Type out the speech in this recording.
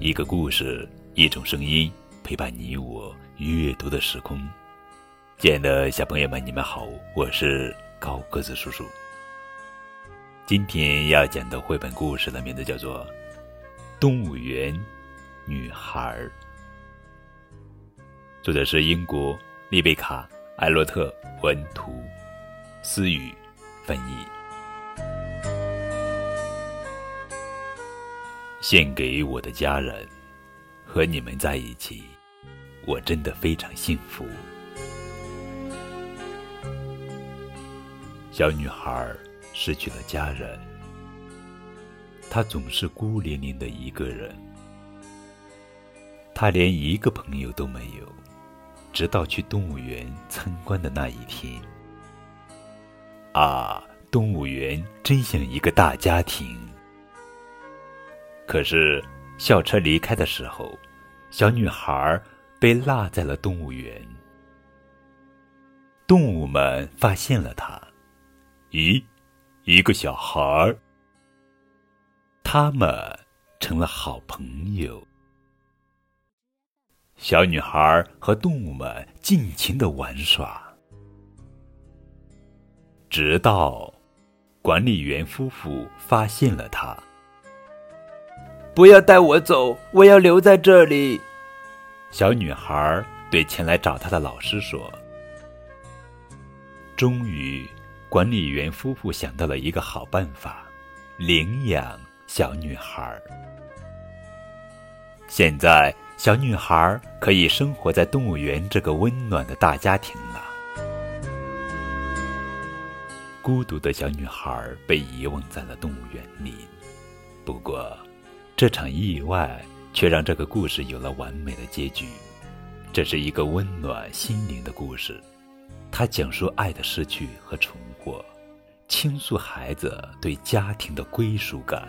一个故事，一种声音，陪伴你我阅读的时空。亲爱的小朋友们，你们好，我是高个子叔叔。今天要讲的绘本故事的名字叫做《动物园女孩》，作者是英国丽贝卡·艾洛特文图，思雨翻译。献给我的家人，和你们在一起，我真的非常幸福。小女孩失去了家人，她总是孤零零的一个人，她连一个朋友都没有，直到去动物园参观的那一天。啊，动物园真像一个大家庭。可是，校车离开的时候，小女孩被落在了动物园。动物们发现了她，咦，一个小孩儿。他们成了好朋友。小女孩和动物们尽情的玩耍，直到管理员夫妇发现了她。不要带我走，我要留在这里。小女孩对前来找她的老师说。终于，管理员夫妇想到了一个好办法：领养小女孩。现在，小女孩可以生活在动物园这个温暖的大家庭了。孤独的小女孩被遗忘在了动物园里。不过，这场意外却让这个故事有了完美的结局。这是一个温暖心灵的故事，它讲述爱的失去和重获，倾诉孩子对家庭的归属感。